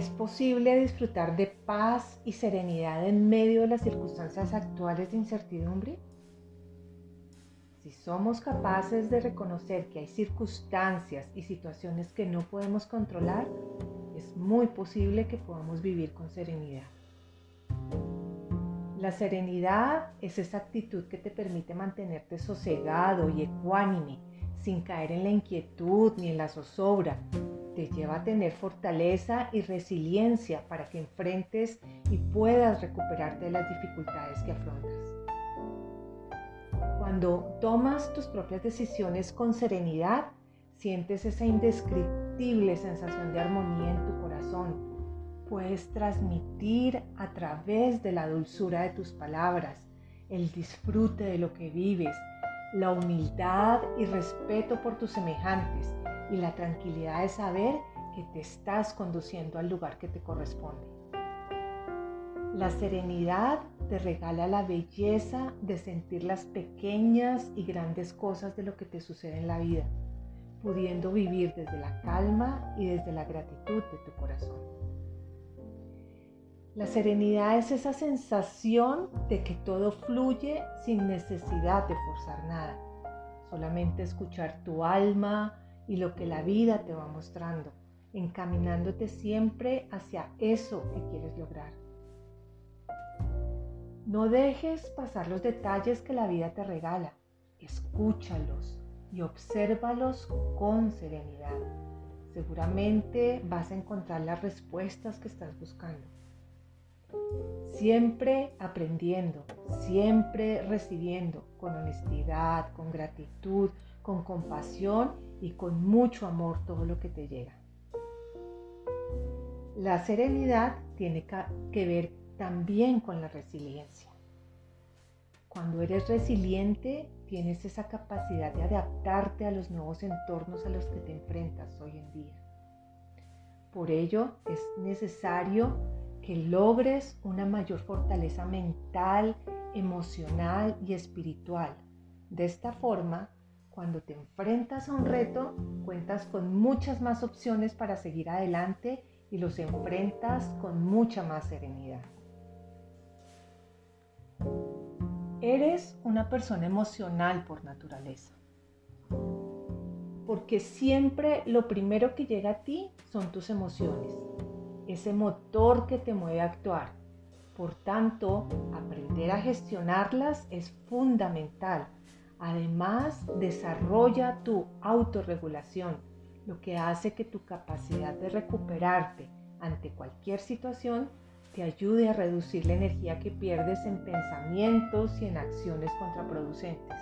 ¿Es posible disfrutar de paz y serenidad en medio de las circunstancias actuales de incertidumbre? Si somos capaces de reconocer que hay circunstancias y situaciones que no podemos controlar, es muy posible que podamos vivir con serenidad. La serenidad es esa actitud que te permite mantenerte sosegado y ecuánime, sin caer en la inquietud ni en la zozobra, te lleva a tener fortaleza y resiliencia para que enfrentes y puedas recuperarte de las dificultades que afrontas. Cuando tomas tus propias decisiones con serenidad, sientes esa indescriptible sensación de armonía en tu corazón. Puedes transmitir a través de la dulzura de tus palabras, el disfrute de lo que vives, la humildad y respeto por tus semejantes y la tranquilidad de saber que te estás conduciendo al lugar que te corresponde. La serenidad te regala la belleza de sentir las pequeñas y grandes cosas de lo que te sucede en la vida, pudiendo vivir desde la calma y desde la gratitud de tu corazón. La serenidad es esa sensación de que todo fluye sin necesidad de forzar nada, solamente escuchar tu alma, y lo que la vida te va mostrando, encaminándote siempre hacia eso que quieres lograr. No dejes pasar los detalles que la vida te regala, escúchalos y obsérvalos con serenidad. Seguramente vas a encontrar las respuestas que estás buscando. Siempre aprendiendo, siempre recibiendo con honestidad, con gratitud, con compasión y con mucho amor todo lo que te llega. La serenidad tiene que ver también con la resiliencia. Cuando eres resiliente, tienes esa capacidad de adaptarte a los nuevos entornos a los que te enfrentas hoy en día. Por ello, es necesario que logres una mayor fortaleza mental, emocional y espiritual. De esta forma, cuando te enfrentas a un reto, cuentas con muchas más opciones para seguir adelante y los enfrentas con mucha más serenidad. Eres una persona emocional por naturaleza, porque siempre lo primero que llega a ti son tus emociones, ese motor que te mueve a actuar. Por tanto, aprender a gestionarlas es fundamental Además, desarrolla tu autorregulación, lo que hace que tu capacidad de recuperarte ante cualquier situación te ayude a reducir la energía que pierdes en pensamientos y en acciones contraproducentes.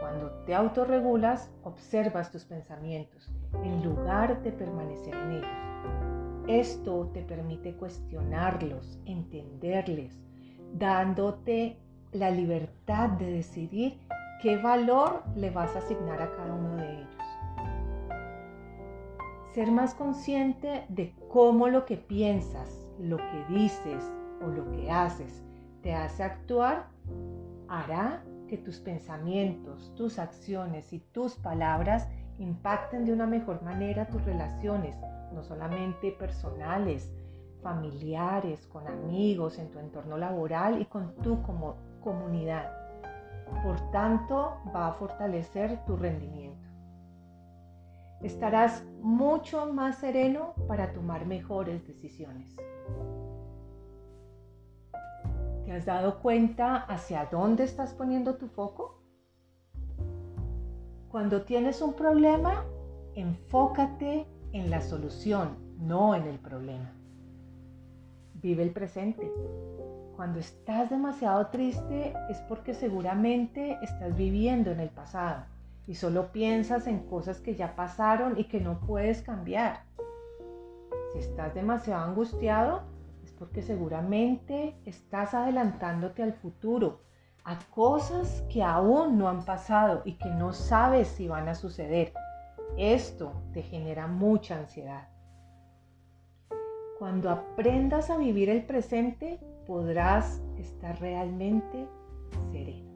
Cuando te autorregulas, observas tus pensamientos en lugar de permanecer en ellos. Esto te permite cuestionarlos, entenderles, dándote la libertad de decidir qué valor le vas a asignar a cada uno de ellos. Ser más consciente de cómo lo que piensas, lo que dices o lo que haces te hace actuar hará que tus pensamientos, tus acciones y tus palabras impacten de una mejor manera tus relaciones, no solamente personales, familiares, con amigos, en tu entorno laboral y con tú como comunidad. Por tanto, va a fortalecer tu rendimiento. Estarás mucho más sereno para tomar mejores decisiones. ¿Te has dado cuenta hacia dónde estás poniendo tu foco? Cuando tienes un problema, enfócate en la solución, no en el problema. Vive el presente. Cuando estás demasiado triste es porque seguramente estás viviendo en el pasado y solo piensas en cosas que ya pasaron y que no puedes cambiar. Si estás demasiado angustiado es porque seguramente estás adelantándote al futuro, a cosas que aún no han pasado y que no sabes si van a suceder. Esto te genera mucha ansiedad. Cuando aprendas a vivir el presente, podrás estar realmente sereno.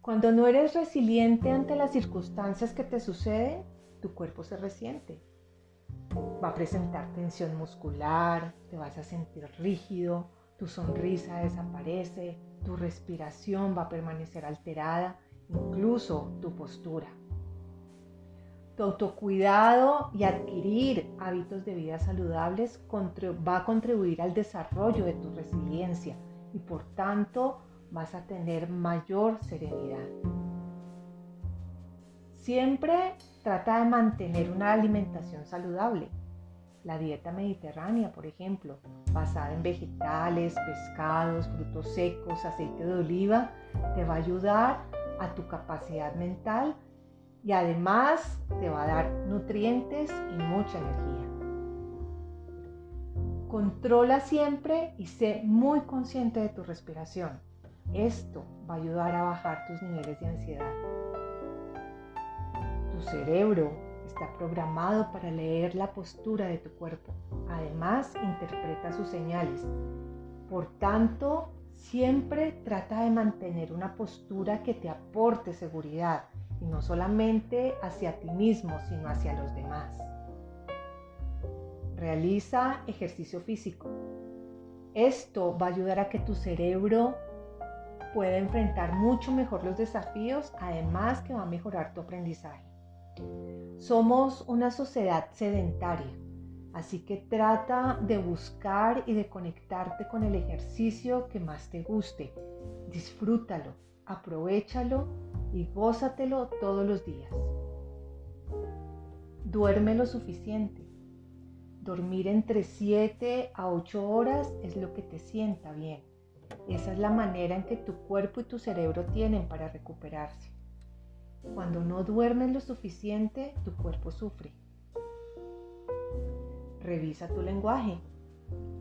Cuando no eres resiliente ante las circunstancias que te suceden, tu cuerpo se resiente. Va a presentar tensión muscular, te vas a sentir rígido, tu sonrisa desaparece, tu respiración va a permanecer alterada, incluso tu postura. Tu autocuidado y adquirir hábitos de vida saludables va a contribuir al desarrollo de tu resiliencia y por tanto vas a tener mayor serenidad. Siempre trata de mantener una alimentación saludable. La dieta mediterránea, por ejemplo, basada en vegetales, pescados, frutos secos, aceite de oliva, te va a ayudar a tu capacidad mental y además te va a dar nutrientes y mucha energía. Controla siempre y sé muy consciente de tu respiración. Esto va a ayudar a bajar tus niveles de ansiedad. Tu cerebro está programado para leer la postura de tu cuerpo. Además, interpreta sus señales. Por tanto, siempre trata de mantener una postura que te aporte seguridad no solamente hacia ti mismo, sino hacia los demás. Realiza ejercicio físico. Esto va a ayudar a que tu cerebro pueda enfrentar mucho mejor los desafíos, además que va a mejorar tu aprendizaje. Somos una sociedad sedentaria, así que trata de buscar y de conectarte con el ejercicio que más te guste. Disfrútalo, aprovechalo y gózatelo todos los días. Duerme lo suficiente. Dormir entre 7 a 8 horas es lo que te sienta bien. Esa es la manera en que tu cuerpo y tu cerebro tienen para recuperarse. Cuando no duermes lo suficiente, tu cuerpo sufre. Revisa tu lenguaje.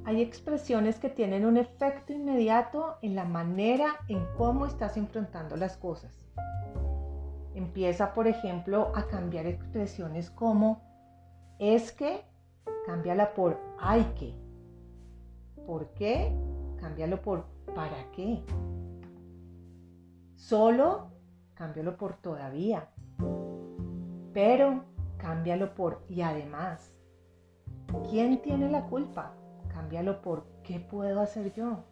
Hay expresiones que tienen un efecto inmediato en la manera en cómo estás enfrentando las cosas. Empieza, por ejemplo, a cambiar expresiones como es que, cámbiala por hay que. ¿Por qué? Cámbialo por para qué. Solo, cámbialo por todavía. Pero, cámbialo por y además. ¿Quién tiene la culpa? Cámbialo por ¿qué puedo hacer yo?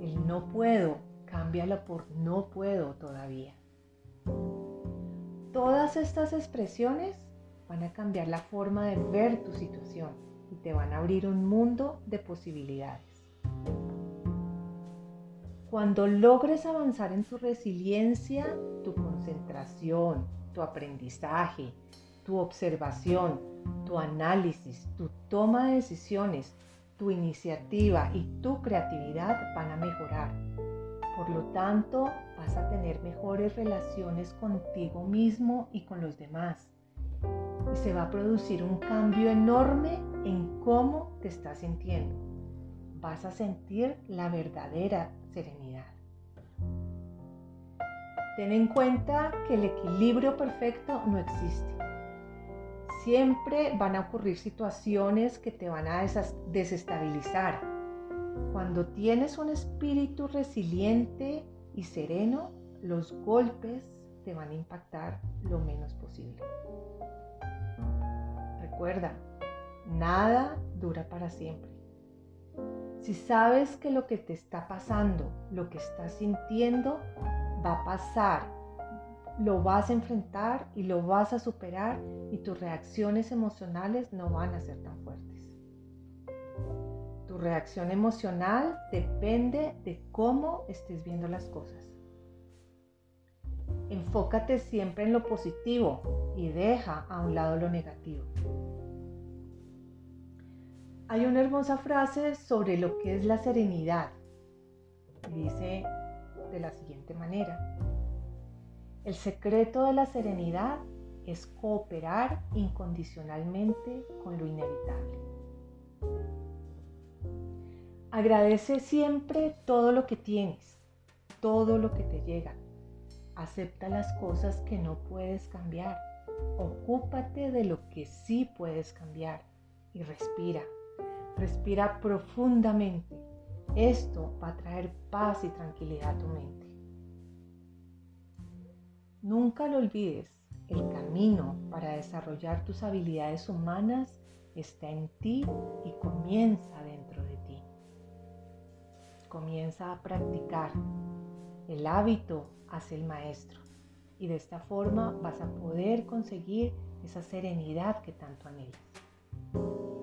El no puedo, cámbialo por no puedo todavía. Todas estas expresiones van a cambiar la forma de ver tu situación y te van a abrir un mundo de posibilidades. Cuando logres avanzar en tu resiliencia, tu concentración, tu aprendizaje, tu observación, tu análisis, tu toma de decisiones, tu iniciativa y tu creatividad van a mejorar. Por lo tanto, vas a tener mejores relaciones contigo mismo y con los demás. Y se va a producir un cambio enorme en cómo te estás sintiendo. Vas a sentir la verdadera serenidad. Ten en cuenta que el equilibrio perfecto no existe. Siempre van a ocurrir situaciones que te van a desestabilizar cuando tienes un espíritu resiliente y sereno, los golpes te van a impactar lo menos posible. Recuerda, nada dura para siempre. Si sabes que lo que te está pasando, lo que estás sintiendo, va a pasar, lo vas a enfrentar y lo vas a superar y tus reacciones emocionales no van a ser tan fuertes reacción emocional depende de cómo estés viendo las cosas. Enfócate siempre en lo positivo y deja a un lado lo negativo. Hay una hermosa frase sobre lo que es la serenidad. Dice de la siguiente manera. El secreto de la serenidad es cooperar incondicionalmente con lo inevitable. Agradece siempre todo lo que tienes, todo lo que te llega. Acepta las cosas que no puedes cambiar. Ocúpate de lo que sí puedes cambiar y respira. Respira profundamente. Esto va a traer paz y tranquilidad a tu mente. Nunca lo olvides, el camino para desarrollar tus habilidades humanas está en ti y comienza dentro de ti. Comienza a practicar. El hábito hace el maestro y de esta forma vas a poder conseguir esa serenidad que tanto anhelas.